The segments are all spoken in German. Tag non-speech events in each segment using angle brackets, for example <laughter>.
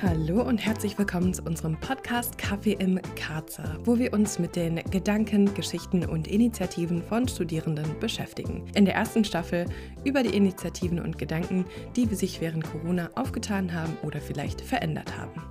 Hallo und herzlich willkommen zu unserem Podcast Kaffee im Karzer, wo wir uns mit den Gedanken, Geschichten und Initiativen von Studierenden beschäftigen. In der ersten Staffel über die Initiativen und Gedanken, die sich während Corona aufgetan haben oder vielleicht verändert haben.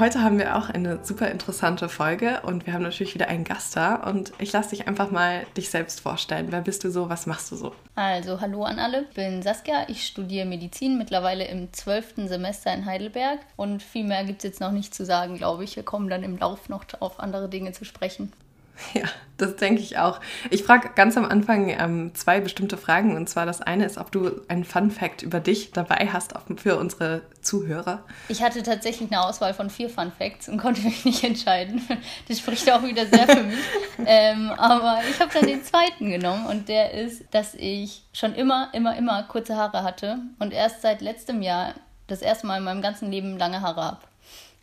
Heute haben wir auch eine super interessante Folge und wir haben natürlich wieder einen Gast da und ich lasse dich einfach mal dich selbst vorstellen. Wer bist du so? Was machst du so? Also, hallo an alle. Ich bin Saskia. Ich studiere Medizin mittlerweile im zwölften Semester in Heidelberg und viel mehr gibt es jetzt noch nicht zu sagen, glaube ich. Wir kommen dann im Lauf noch auf andere Dinge zu sprechen. <laughs> Ja, das denke ich auch. Ich frage ganz am Anfang ähm, zwei bestimmte Fragen. Und zwar das eine ist, ob du einen Fun Fact über dich dabei hast für unsere Zuhörer. Ich hatte tatsächlich eine Auswahl von vier Fun Facts und konnte mich nicht entscheiden. <laughs> Das spricht auch wieder sehr für mich. <laughs> ähm, aber ich habe dann den zweiten genommen und der ist, dass ich schon immer, immer, immer kurze Haare hatte und erst seit letztem Jahr das erste Mal in meinem ganzen Leben lange Haare habe.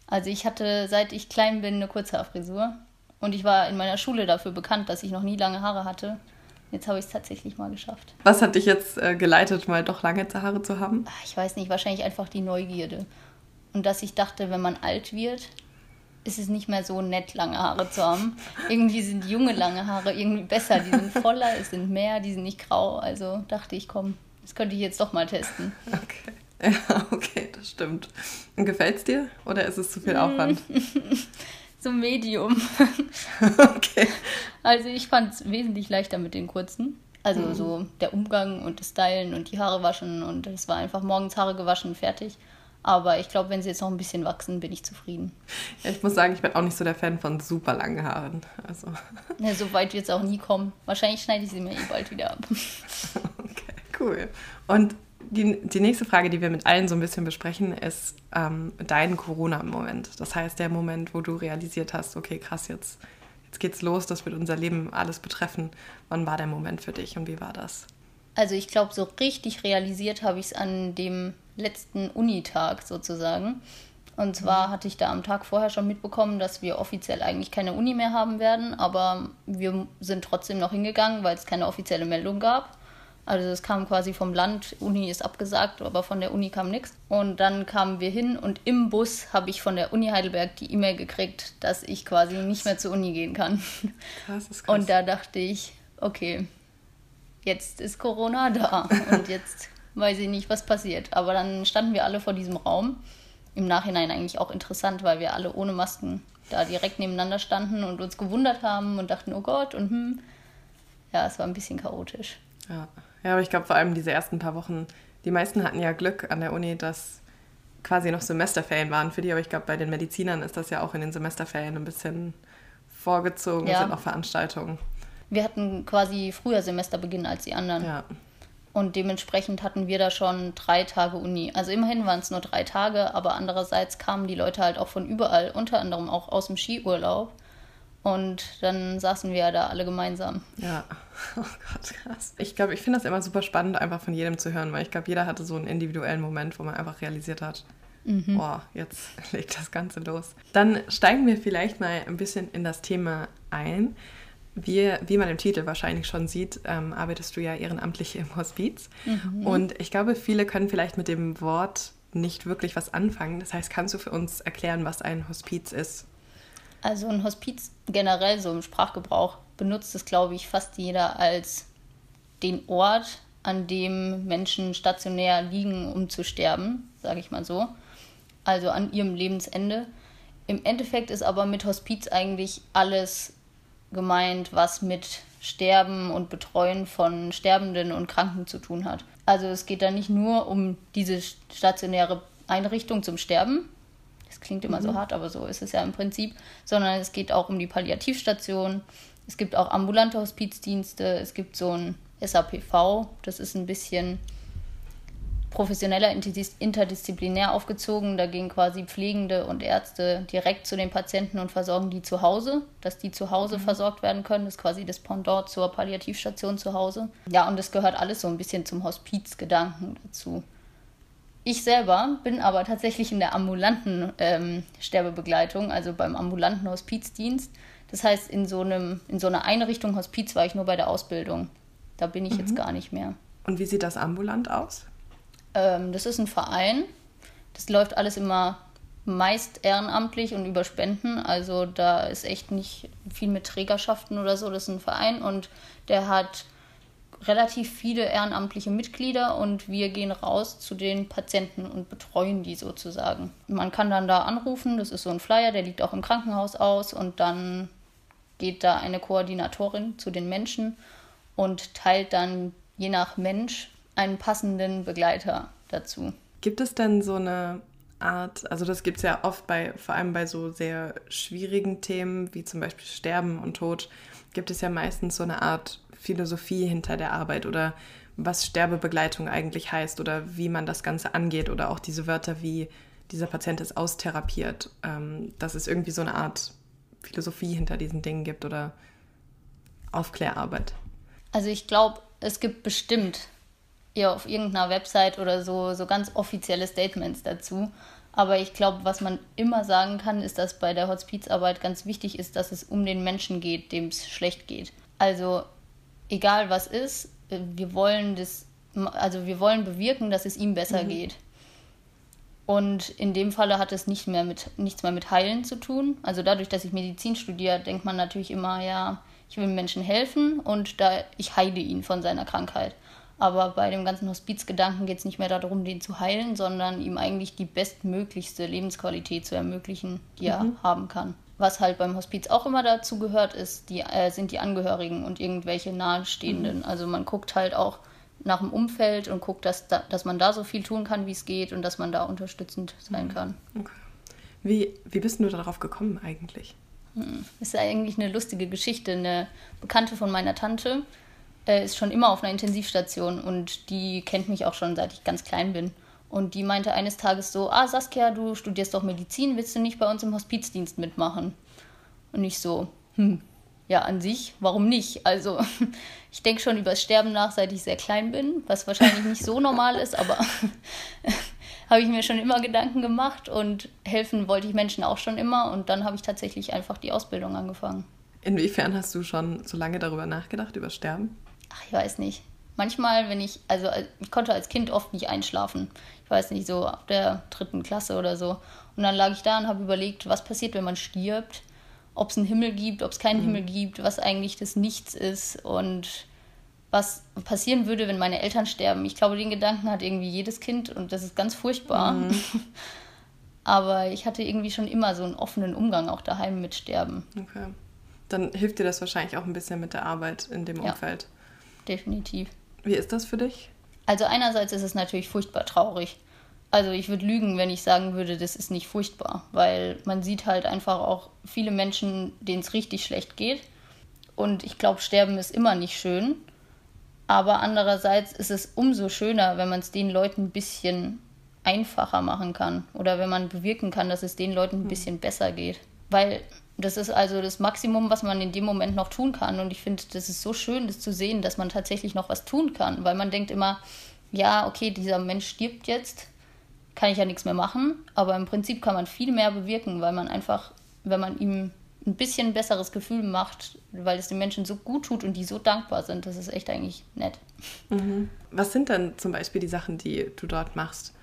Also ich hatte, seit ich klein bin, eine Kurzhaarfrisur und ich war in meiner Schule dafür bekannt, dass ich noch nie lange Haare hatte. Jetzt habe ich es tatsächlich mal geschafft. Was hat dich jetzt äh, geleitet, mal doch lange Haare zu haben? Ach, ich weiß nicht, wahrscheinlich einfach die Neugierde. Und dass ich dachte, wenn man alt wird, ist es nicht mehr so nett, lange Haare zu haben. irgendwie sind junge lange Haare irgendwie besser. Die sind voller, es sind mehr, die sind nicht grau. Also dachte ich, komm, das könnte ich jetzt doch mal testen. Okay. <laughs> Ja, okay, das stimmt. Und gefällt es dir oder ist es zu viel Aufwand? <laughs> so Medium. <laughs> okay. Also ich fand es wesentlich leichter mit den kurzen. Also mhm. so der Umgang und das Stylen und die Haare waschen und es war einfach morgens Haare gewaschen, fertig. Aber ich glaube, wenn sie jetzt noch ein bisschen wachsen, bin ich zufrieden. Ja, ich muss sagen, ich bin auch nicht so der Fan von super langen Haaren. Also. <laughs> Ja, so weit wird es auch nie kommen. Wahrscheinlich schneide ich sie mir eh bald wieder ab. <laughs> Okay, cool. Und die, die nächste Frage, die wir mit allen so ein bisschen besprechen, ist ähm, dein Corona-Moment. Das heißt, der Moment, wo du realisiert hast, okay, krass, jetzt, jetzt geht's los, das wird unser Leben alles betreffen. Wann war der Moment für dich und wie war das? Also ich glaube, so richtig realisiert habe ich es an dem letzten Unitag sozusagen. Und zwar mhm. hatte ich da am Tag vorher schon mitbekommen, dass wir offiziell eigentlich keine Uni mehr haben werden, aber wir sind trotzdem noch hingegangen, weil es keine offizielle Meldung gab. Also es kam quasi vom Land, Uni ist abgesagt, aber von der Uni kam nichts. Und dann kamen wir hin und im Bus habe ich von der Uni Heidelberg die E-Mail gekriegt, dass ich quasi nicht mehr zur Uni gehen kann. Krass, ist krass. Und da dachte ich, okay, jetzt ist Corona da und <laughs> jetzt weiß ich nicht, was passiert. Aber dann standen wir alle vor diesem Raum. Im Nachhinein eigentlich auch interessant, weil wir alle ohne Masken da direkt nebeneinander standen und uns gewundert haben und dachten, oh Gott, und hm. Ja, es war ein bisschen chaotisch. Ja. Ja, aber ich glaube vor allem diese ersten paar Wochen, die meisten hatten ja Glück an der Uni, dass quasi noch Semesterferien waren für die, aber ich glaube, bei den Medizinern ist das ja auch in den Semesterferien ein bisschen vorgezogen, ja. sind auch Veranstaltungen. Wir hatten quasi früher Semesterbeginn als die anderen. Ja. Und dementsprechend hatten wir da schon drei Tage Uni. Also immerhin waren es nur drei Tage, aber andererseits kamen die Leute halt auch von überall, unter anderem auch aus dem Skiurlaub. Und dann saßen wir da alle gemeinsam. Ja, <laughs> oh Gott, krass. Ich glaube, ich finde das immer super spannend, einfach von jedem zu hören, weil ich glaube, jeder hatte so einen individuellen Moment, wo man einfach realisiert hat, mhm. boah, jetzt <laughs> legt das Ganze los. Dann steigen wir vielleicht mal ein bisschen in das Thema ein. Wie, wie man im Titel wahrscheinlich schon sieht, ähm, arbeitest du ja ehrenamtlich im Hospiz. Mhm. Und ich glaube, viele können vielleicht mit dem Wort nicht wirklich was anfangen. Das heißt, kannst du für uns erklären, was ein Hospiz ist? Also ein Hospiz generell so im Sprachgebrauch benutzt es, glaube ich, fast jeder als den Ort, an dem Menschen stationär liegen, um zu sterben, sage ich mal so. Also an ihrem Lebensende. Im Endeffekt ist aber mit Hospiz eigentlich alles gemeint, was mit Sterben und Betreuen von Sterbenden und Kranken zu tun hat. Also es geht da nicht nur um diese stationäre Einrichtung zum Sterben, das klingt immer mhm. so hart, aber so ist es ja im Prinzip. Sondern es geht auch um die Palliativstation. Es gibt auch ambulante Hospizdienste. Es gibt so ein SAPV. Das ist ein bisschen professioneller, interdisziplinär aufgezogen. Da gehen quasi Pflegende und Ärzte direkt zu den Patienten und versorgen die zu Hause, dass die zu Hause mhm. versorgt werden können. Das ist quasi das Pendant zur Palliativstation zu Hause. Ja, und das gehört alles so ein bisschen zum Hospizgedanken dazu. Ich selber bin aber tatsächlich in der ambulanten ähm, Sterbebegleitung, also beim ambulanten Hospizdienst. Das heißt, in so, einem, in so einer Einrichtung Hospiz war ich nur bei der Ausbildung. Da bin ich mhm. jetzt gar nicht mehr. Und wie sieht das ambulant aus? Ähm, das ist ein Verein. Das läuft alles immer meist ehrenamtlich und über Spenden. Also da ist echt nicht viel mit Trägerschaften oder so. Das ist ein Verein und der hat relativ viele ehrenamtliche Mitglieder und wir gehen raus zu den Patienten und betreuen die sozusagen. Man kann dann da anrufen, das ist so ein Flyer, der liegt auch im Krankenhaus aus und dann geht da eine Koordinatorin zu den Menschen und teilt dann je nach Mensch einen passenden Begleiter dazu. Gibt es denn so eine Art, also das gibt es ja oft bei, vor allem bei so sehr schwierigen Themen wie zum Beispiel Sterben und Tod, gibt es ja meistens so eine Art Philosophie hinter der Arbeit oder was Sterbebegleitung eigentlich heißt oder wie man das Ganze angeht oder auch diese Wörter wie dieser Patient ist austherapiert, ähm, dass es irgendwie so eine Art Philosophie hinter diesen Dingen gibt oder Aufklärarbeit. Also ich glaube, es gibt bestimmt ja auf irgendeiner Website oder so so ganz offizielle Statements dazu. Aber ich glaube, was man immer sagen kann, ist, dass bei der Hospizarbeit ganz wichtig ist, dass es um den Menschen geht, dem es schlecht geht. Also egal was ist, wir wollen das, also wir wollen bewirken, dass es ihm besser mhm. geht. Und in dem Falle hat es nicht mehr mit, nichts mehr mit Heilen zu tun. Also dadurch, dass ich Medizin studiere, denkt man natürlich immer, ja, ich will Menschen helfen und da ich heile ihn von seiner Krankheit. Aber bei dem ganzen Hospizgedanken geht es nicht mehr darum, den zu heilen, sondern ihm eigentlich die bestmöglichste Lebensqualität zu ermöglichen, die er mhm. haben kann. Was halt beim Hospiz auch immer dazu gehört, ist, die, äh, sind die Angehörigen und irgendwelche Nahestehenden. Mhm. Also man guckt halt auch nach dem Umfeld und guckt, dass, da, dass man da so viel tun kann, wie es geht und dass man da unterstützend sein mhm. kann. Okay. Wie, wie bist du darauf gekommen eigentlich? Hm. Ist eigentlich eine lustige Geschichte. Eine Bekannte von meiner Tante äh, ist schon immer auf einer Intensivstation und die kennt mich auch schon seit ich ganz klein bin. Und die meinte eines Tages so, ah Saskia, du studierst doch Medizin, willst du nicht bei uns im Hospizdienst mitmachen? Und ich so, hm, ja, an sich, warum nicht? Also, <laughs> ich denke schon über das Sterben nach, seit ich sehr klein bin, was wahrscheinlich nicht so normal ist, aber <laughs> habe ich mir schon immer Gedanken gemacht und helfen wollte ich Menschen auch schon immer und dann habe ich tatsächlich einfach die Ausbildung angefangen. Inwiefern hast du schon so lange darüber nachgedacht, über Sterben? Ach, ich weiß nicht manchmal, wenn ich, also äh, ich konnte als Kind oft nicht einschlafen. Ich weiß nicht, so ab der dritten Klasse oder so. Und dann lag ich da und habe überlegt, was passiert, wenn man stirbt, ob es einen Himmel gibt, ob es keinen mhm. Himmel gibt, was eigentlich das Nichts ist und was passieren würde, wenn meine Eltern sterben. Ich glaube, den Gedanken hat irgendwie jedes Kind und das ist ganz furchtbar. Mhm. <laughs> Aber ich hatte irgendwie schon immer so einen offenen Umgang auch daheim mit Sterben. Okay. Dann hilft dir das wahrscheinlich auch ein bisschen mit der Arbeit in dem Umfeld. Ja, definitiv. Wie ist das für dich? Also einerseits ist es natürlich furchtbar traurig. Also ich würde lügen, wenn ich sagen würde, das ist nicht furchtbar, weil man sieht halt einfach auch viele Menschen, denen es richtig schlecht geht. Und ich glaube, Sterben ist immer nicht schön. Aber andererseits ist es umso schöner, wenn man es den Leuten ein bisschen einfacher machen kann oder wenn man bewirken kann, dass es den Leuten ein hm. bisschen besser geht. Weil das ist also das Maximum, was man in dem Moment noch tun kann. Und ich finde, das ist so schön, das zu sehen, dass man tatsächlich noch was tun kann. Weil man denkt immer, ja, okay, dieser Mensch stirbt jetzt, kann ich ja nichts mehr machen. Aber im Prinzip kann man viel mehr bewirken, weil man einfach, wenn man ihm ein bisschen besseres Gefühl macht, weil es den Menschen so gut tut und die so dankbar sind, das ist echt eigentlich nett. Mhm. Was sind denn zum Beispiel die Sachen, die du dort machst?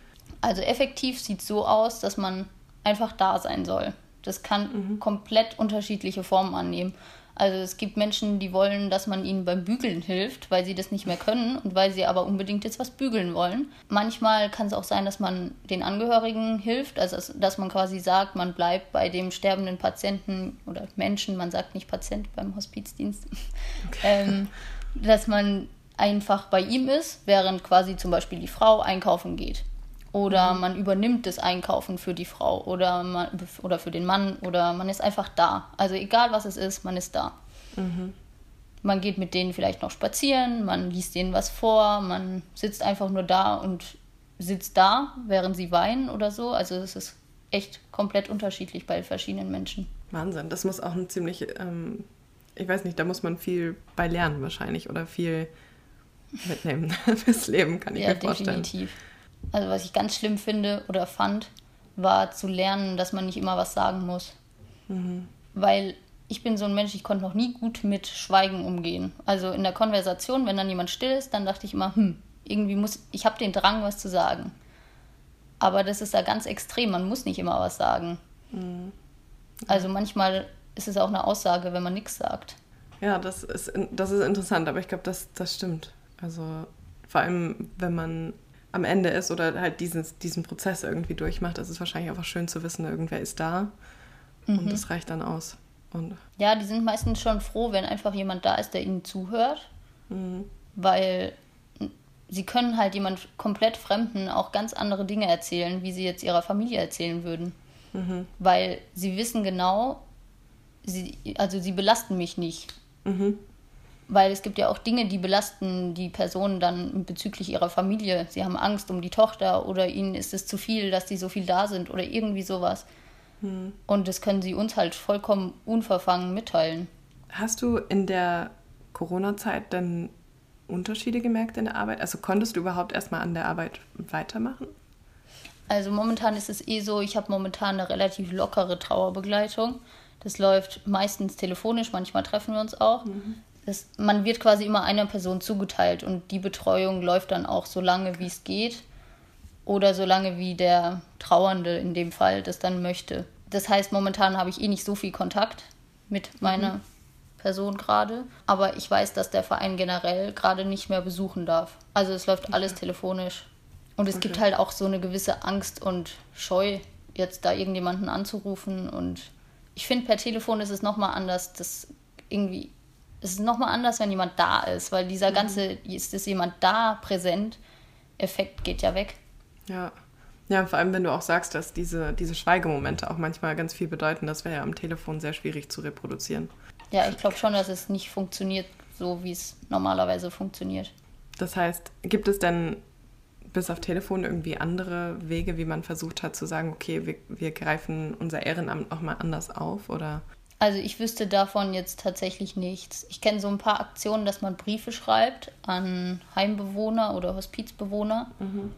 Also effektiv sieht es so aus, dass man einfach da sein soll. Das kann mhm. komplett unterschiedliche Formen annehmen. Also es gibt Menschen, die wollen, dass man ihnen beim Bügeln hilft, weil sie das nicht mehr können und weil sie aber unbedingt jetzt was bügeln wollen. Manchmal kann es auch sein, dass man den Angehörigen hilft, also dass man quasi sagt, man bleibt bei dem sterbenden Patienten oder Menschen, man sagt nicht Patient beim Hospizdienst, okay. <laughs> ähm, dass man einfach bei ihm ist, während quasi zum Beispiel die Frau einkaufen geht. Oder mhm. man übernimmt das Einkaufen für die Frau oder, man, oder für den Mann oder man ist einfach da. Also egal was es ist, man ist da. Mhm. Man geht mit denen vielleicht noch spazieren, man liest denen was vor, man sitzt einfach nur da und sitzt da, während sie weinen oder so. Also es ist echt komplett unterschiedlich bei verschiedenen Menschen. Wahnsinn, das muss auch ein ziemlich, ähm, ich weiß nicht, da muss man viel bei lernen wahrscheinlich oder viel mitnehmen <laughs> fürs Leben, kann ich ja, mir vorstellen. Definitiv. Also was ich ganz schlimm finde oder fand, war zu lernen, dass man nicht immer was sagen muss. Mhm. Weil ich bin so ein Mensch, ich konnte noch nie gut mit Schweigen umgehen. Also in der Konversation, wenn dann jemand still ist, dann dachte ich immer, hm, irgendwie muss, ich habe den Drang, was zu sagen. Aber das ist da ganz extrem. Man muss nicht immer was sagen. Mhm. Also manchmal ist es auch eine Aussage, wenn man nichts sagt. Ja, das ist, das ist interessant, aber ich glaube, das, das stimmt. Also vor allem, wenn man am Ende ist oder halt diesen, diesen Prozess irgendwie durchmacht, ist es wahrscheinlich einfach schön zu wissen, irgendwer ist da mhm. und das reicht dann aus. Und ja, die sind meistens schon froh, wenn einfach jemand da ist, der ihnen zuhört, mhm. weil sie können halt jemand komplett Fremden auch ganz andere Dinge erzählen, wie sie jetzt ihrer Familie erzählen würden. Mhm. Weil sie wissen genau, sie, also sie belasten mich nicht. Mhm. Weil es gibt ja auch Dinge, die belasten die Personen dann bezüglich ihrer Familie. Sie haben Angst um die Tochter oder ihnen ist es zu viel, dass die so viel da sind oder irgendwie sowas. Mhm. Und das können sie uns halt vollkommen unverfangen mitteilen. Hast du in der Corona-Zeit denn Unterschiede gemerkt in der Arbeit? Also konntest du überhaupt erstmal an der Arbeit weitermachen? Also momentan ist es eh so, ich habe momentan eine relativ lockere Trauerbegleitung. Das läuft meistens telefonisch, manchmal treffen wir uns auch. Mhm. Das, man wird quasi immer einer Person zugeteilt und die Betreuung läuft dann auch so lange, wie es geht oder so lange, wie der Trauernde in dem Fall das dann möchte. Das heißt, momentan habe ich eh nicht so viel Kontakt mit meiner mhm. Person gerade, aber ich weiß, dass der Verein generell gerade nicht mehr besuchen darf. Also es läuft okay. alles telefonisch. Und es okay. gibt halt auch so eine gewisse Angst und Scheu, jetzt da irgendjemanden anzurufen. Und ich finde, per Telefon ist es nochmal anders. Das irgendwie, es ist nochmal anders, wenn jemand da ist, weil dieser mhm. ganze, ist es jemand da präsent, Effekt geht ja weg. Ja. Ja, vor allem, wenn du auch sagst, dass diese, diese Schweigemomente auch manchmal ganz viel bedeuten, das wäre ja am Telefon sehr schwierig zu reproduzieren. Ja, ich glaube schon, dass es nicht funktioniert, so wie es normalerweise funktioniert. Das heißt, gibt es denn bis auf Telefon irgendwie andere Wege, wie man versucht hat zu sagen, okay, wir, wir greifen unser Ehrenamt auch mal anders auf oder? Also ich wüsste davon jetzt tatsächlich nichts. Ich kenne so ein paar Aktionen, dass man Briefe schreibt an Heimbewohner oder Hospizbewohner. Mhm.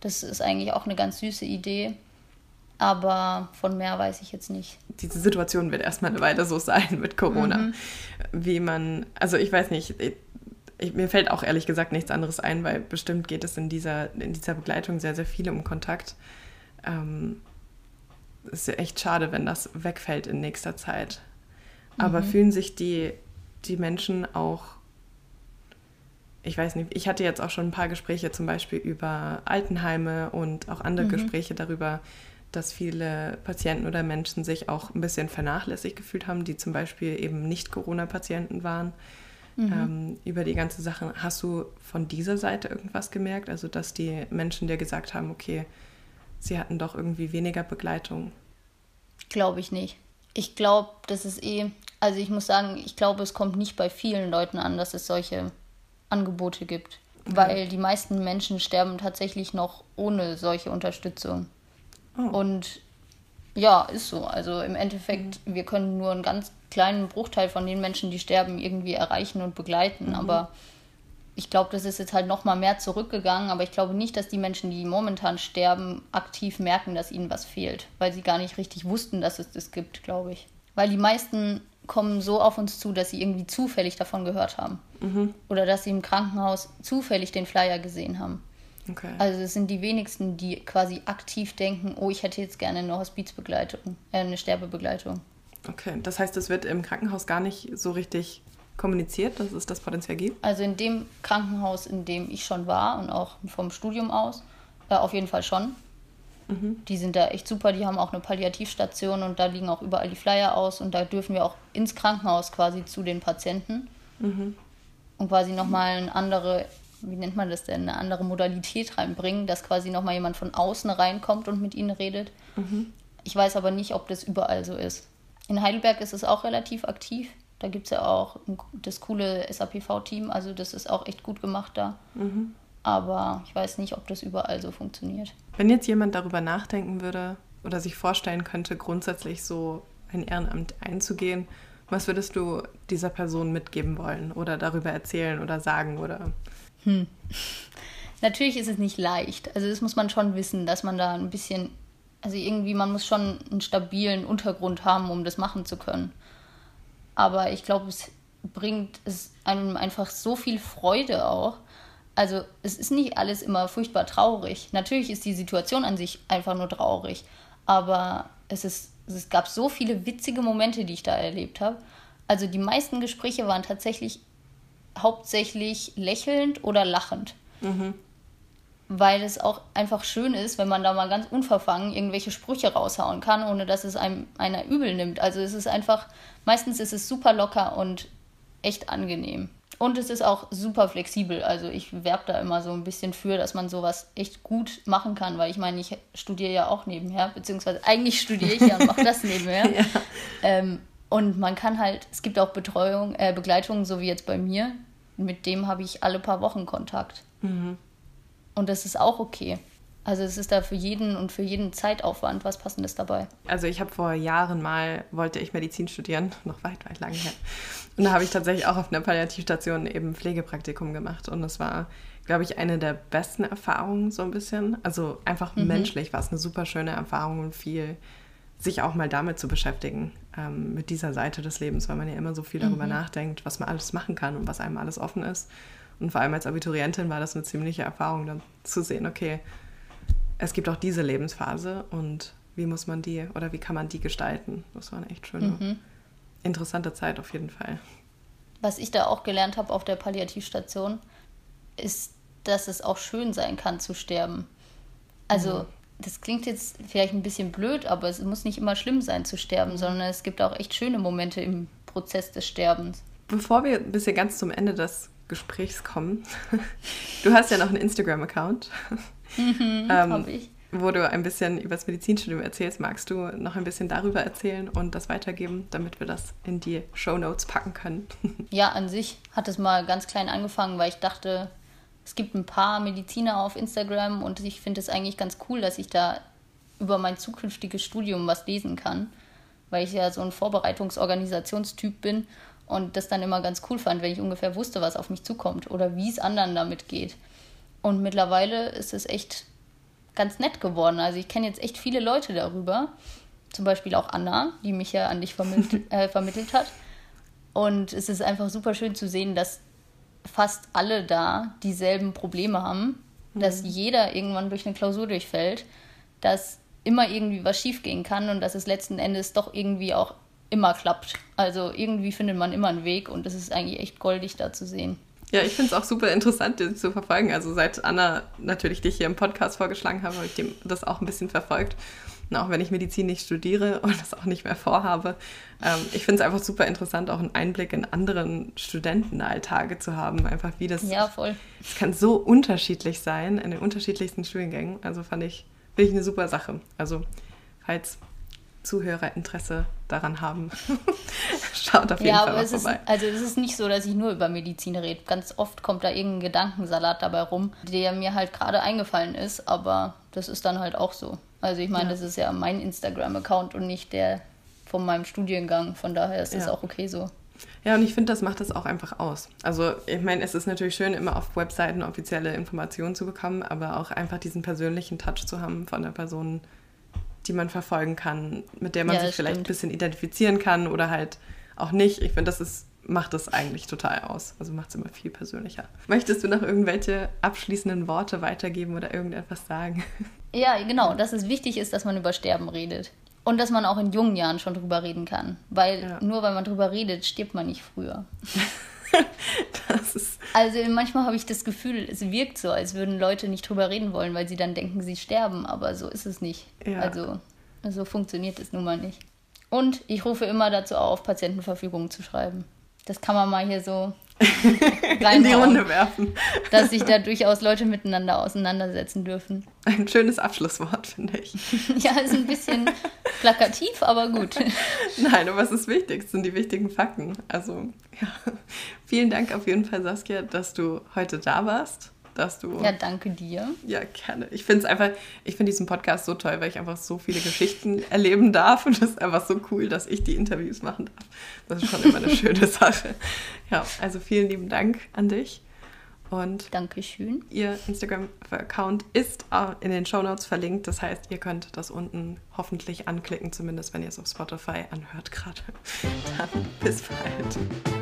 Das ist eigentlich auch eine ganz süße Idee. Aber von mehr weiß ich jetzt nicht. Diese Situation wird erstmal eine Weile so sein mit Corona. Mhm. Wie man, also ich weiß nicht, ich, mir fällt auch ehrlich gesagt nichts anderes ein, weil bestimmt geht es in dieser, in dieser Begleitung sehr, sehr viel um Kontakt. Ähm, ist ja echt schade, wenn das wegfällt in nächster Zeit. Aber mhm. fühlen sich die, die Menschen auch, ich weiß nicht, ich hatte jetzt auch schon ein paar Gespräche zum Beispiel über Altenheime und auch andere mhm. Gespräche darüber, dass viele Patienten oder Menschen sich auch ein bisschen vernachlässigt gefühlt haben, die zum Beispiel eben nicht Corona-Patienten waren mhm. ähm, über die ganze Sache. Hast du von dieser Seite irgendwas gemerkt? Also, dass die Menschen dir gesagt haben, okay, sie hatten doch irgendwie weniger Begleitung? Glaube ich nicht. Ich glaube, das ist eh, also ich muss sagen, ich glaube, es kommt nicht bei vielen Leuten an, dass es solche Angebote gibt. Okay. Weil die meisten Menschen sterben tatsächlich noch ohne solche Unterstützung. Oh. Und ja, ist so. Also im Endeffekt, mhm. wir können nur einen ganz kleinen Bruchteil von den Menschen, die sterben, irgendwie erreichen und begleiten. Mhm. Aber ich glaube, das ist jetzt halt noch mal mehr zurückgegangen. Aber ich glaube nicht, dass die Menschen, die momentan sterben, aktiv merken, dass ihnen was fehlt, weil sie gar nicht richtig wussten, dass es das gibt, glaube ich. Weil die meisten kommen so auf uns zu, dass sie irgendwie zufällig davon gehört haben. Mhm. Oder dass sie im Krankenhaus zufällig den Flyer gesehen haben. Okay. Also es sind die wenigsten, die quasi aktiv denken, oh, ich hätte jetzt gerne eine Hospizbegleitung, äh, eine Sterbebegleitung. Okay, das heißt, es wird im Krankenhaus gar nicht so richtig kommuniziert, dass es das potenziell gibt? Also in dem Krankenhaus, in dem ich schon war und auch vom Studium aus, äh, auf jeden Fall schon. Mhm. Die sind da echt super, die haben auch eine Palliativstation und da liegen auch überall die Flyer aus und da dürfen wir auch ins Krankenhaus quasi zu den Patienten mhm. und quasi nochmal eine andere wie nennt man das denn, eine andere Modalität reinbringen, dass quasi nochmal jemand von außen reinkommt und mit ihnen redet. Mhm. Ich weiß aber nicht, ob das überall so ist. In Heidelberg ist es auch relativ aktiv. Da gibt es ja auch das coole SAPV-Team, also das ist auch echt gut gemacht da. Mhm. Aber ich weiß nicht, ob das überall so funktioniert. Wenn jetzt jemand darüber nachdenken würde oder sich vorstellen könnte, grundsätzlich so ein Ehrenamt einzugehen, was würdest du dieser Person mitgeben wollen oder darüber erzählen oder sagen oder hm. <laughs> Natürlich ist es nicht leicht. Also das muss man schon wissen, dass man da ein bisschen, also irgendwie, man muss schon einen stabilen Untergrund haben, um das machen zu können. Aber ich glaube, es bringt es einem einfach so viel Freude auch. Also es ist nicht alles immer furchtbar traurig. Natürlich ist die Situation an sich einfach nur traurig, aber es, ist, es gab so viele witzige Momente, die ich da erlebt habe. Also die meisten Gespräche waren tatsächlich hauptsächlich lächelnd oder lachend. Mhm. Weil es auch einfach schön ist, wenn man da mal ganz unverfangen irgendwelche Sprüche raushauen kann, ohne dass es einem einer übel nimmt. Also es ist einfach, meistens ist es super locker und echt angenehm. Und es ist auch super flexibel. Also ich werbe da immer so ein bisschen für, dass man sowas echt gut machen kann, weil ich meine, ich studiere ja auch nebenher, beziehungsweise eigentlich studiere ich ja und mache das <laughs> nebenher. ja. ähm, und man kann halt, es gibt auch Betreuung, äh, Begleitungen, so wie jetzt bei mir. Mit dem habe ich alle paar Wochen Kontakt. Mhm. Und das ist auch okay. Also es ist da für jeden und für jeden Zeitaufwand was Passendes dabei. Also ich habe vor Jahren mal, wollte ich Medizin studieren, <laughs> noch weit, weit lang her. Und da habe ich tatsächlich auch auf einer Palliativstation eben Pflegepraktikum gemacht. Und das war, glaube ich, eine der besten Erfahrungen so ein bisschen. Also einfach mhm. menschlich war es eine super schöne Erfahrung und viel sich auch mal damit zu beschäftigen, ähm, mit dieser Seite des Lebens, weil man ja immer so viel darüber mhm. nachdenkt, was man alles machen kann und was einem alles offen ist. Und vor allem als Abiturientin war das eine ziemliche Erfahrung, dann zu sehen, okay, es gibt auch diese Lebensphase und wie muss man die oder wie kann man die gestalten? Das war eine echt schöne, mhm. interessante Zeit auf jeden Fall. Was ich da auch gelernt habe auf der Palliativstation, ist, dass es auch schön sein kann zu sterben. Also, mhm. das klingt jetzt vielleicht ein bisschen blöd, aber es muss nicht immer schlimm sein zu sterben, mhm. sondern es gibt auch echt schöne Momente im Prozess des Sterbens. Bevor wir ein bisschen ganz zum Ende des Gesprächs kommen, du hast ja noch einen Instagram-Account. Mhm, <laughs> ähm, ich. Wo du ein bisschen über das Medizinstudium erzählst, magst du noch ein bisschen darüber erzählen und das weitergeben, damit wir das in die Show Notes packen können? <laughs> Ja, an sich hat es mal ganz klein angefangen, weil ich dachte, es gibt ein paar Mediziner auf Instagram und ich finde es eigentlich ganz cool, dass ich da über mein zukünftiges Studium was lesen kann, weil ich ja so ein Vorbereitungsorganisationstyp bin und das dann immer ganz cool fand, wenn ich ungefähr wusste, was auf mich zukommt oder wie es anderen damit geht. Und mittlerweile ist es echt ganz nett geworden. Also ich kenne jetzt echt viele Leute darüber. Zum Beispiel auch Anna, die mich ja an dich vermittelt, <laughs> äh, vermittelt hat. Und es ist einfach super schön zu sehen, dass fast alle da dieselben Probleme haben, mhm. dass jeder irgendwann durch eine Klausur durchfällt, dass immer irgendwie was schiefgehen kann und dass es letzten Endes doch irgendwie auch immer klappt. Also irgendwie findet man immer einen Weg und es ist eigentlich echt goldig da zu sehen. Ja, ich finde es auch super interessant, den zu verfolgen. Also seit Anna natürlich dich hier im Podcast vorgeschlagen habe, habe ich dem das auch ein bisschen verfolgt. Und auch wenn ich Medizin nicht studiere <laughs> und das auch nicht mehr vorhabe. Ähm, ich finde es einfach super interessant, auch einen Einblick in anderen Studentenalltage zu haben. Einfach wie das. Ja, voll. Es kann so unterschiedlich sein in den unterschiedlichsten Studiengängen. Also fand ich, finde ich eine super Sache. Also falls Zuhörer Interesse daran haben, <laughs> schaut auf jeden ja, Fall mal vorbei. Ist, also es ist nicht so, dass ich nur über Medizin rede. Ganz oft kommt da irgendein Gedankensalat dabei rum, der mir halt gerade eingefallen ist, aber das ist dann halt auch so. Also ich meine, ja. das ist ja mein Instagram-Account und nicht der von meinem Studiengang. Von daher ist das ja. auch okay so. Ja, und ich finde, das macht das auch einfach aus. Also, ich meine, es ist natürlich schön, immer auf Webseiten offizielle Informationen zu bekommen, aber auch einfach diesen persönlichen Touch zu haben von der Person, die man verfolgen kann, mit der man ja, sich vielleicht stimmt. ein bisschen identifizieren kann oder halt auch nicht. Ich finde, das ist, macht das eigentlich total aus. Also macht es immer viel persönlicher. Möchtest du noch irgendwelche abschließenden Worte weitergeben oder irgendetwas sagen? <laughs> Ja, genau, dass es wichtig ist, dass man über Sterben redet. Und dass man auch in jungen Jahren schon drüber reden kann. Weil ja. nur weil man drüber redet, stirbt man nicht früher. <laughs> <laughs> also manchmal habe ich das Gefühl, es wirkt so, als würden Leute nicht drüber reden wollen, weil sie dann denken, sie sterben, aber so ist es nicht. Ja. Also so funktioniert es nun mal nicht. Und ich rufe immer dazu auf, Patientenverfügungen zu schreiben. Das kann man mal hier so <laughs> in die Runde werfen. dass sich da durchaus Leute miteinander auseinandersetzen dürfen. Ein schönes Abschlusswort, finde ich. <laughs> ja, ist ein bisschen plakativ, aber gut. <laughs> Nein, aber es ist wichtig, es sind die wichtigen Fakten. Also, ja. Vielen Dank auf jeden Fall, Saskia, dass du heute da warst dass du. Ja, danke dir. Ja, gerne. Ich finde es einfach, ich finde diesen Podcast so toll, weil ich einfach so viele Geschichten <laughs> erleben darf und es ist einfach so cool, dass ich die Interviews machen darf. Das ist schon immer eine <laughs> schöne Sache. Ja, also vielen lieben Dank an dich. Und Dankeschön. Ihr Instagram-Account ist in den Show Notes verlinkt. Das heißt, ihr könnt das unten hoffentlich anklicken, zumindest wenn ihr es auf Spotify anhört gerade. <laughs> Dann bis bald.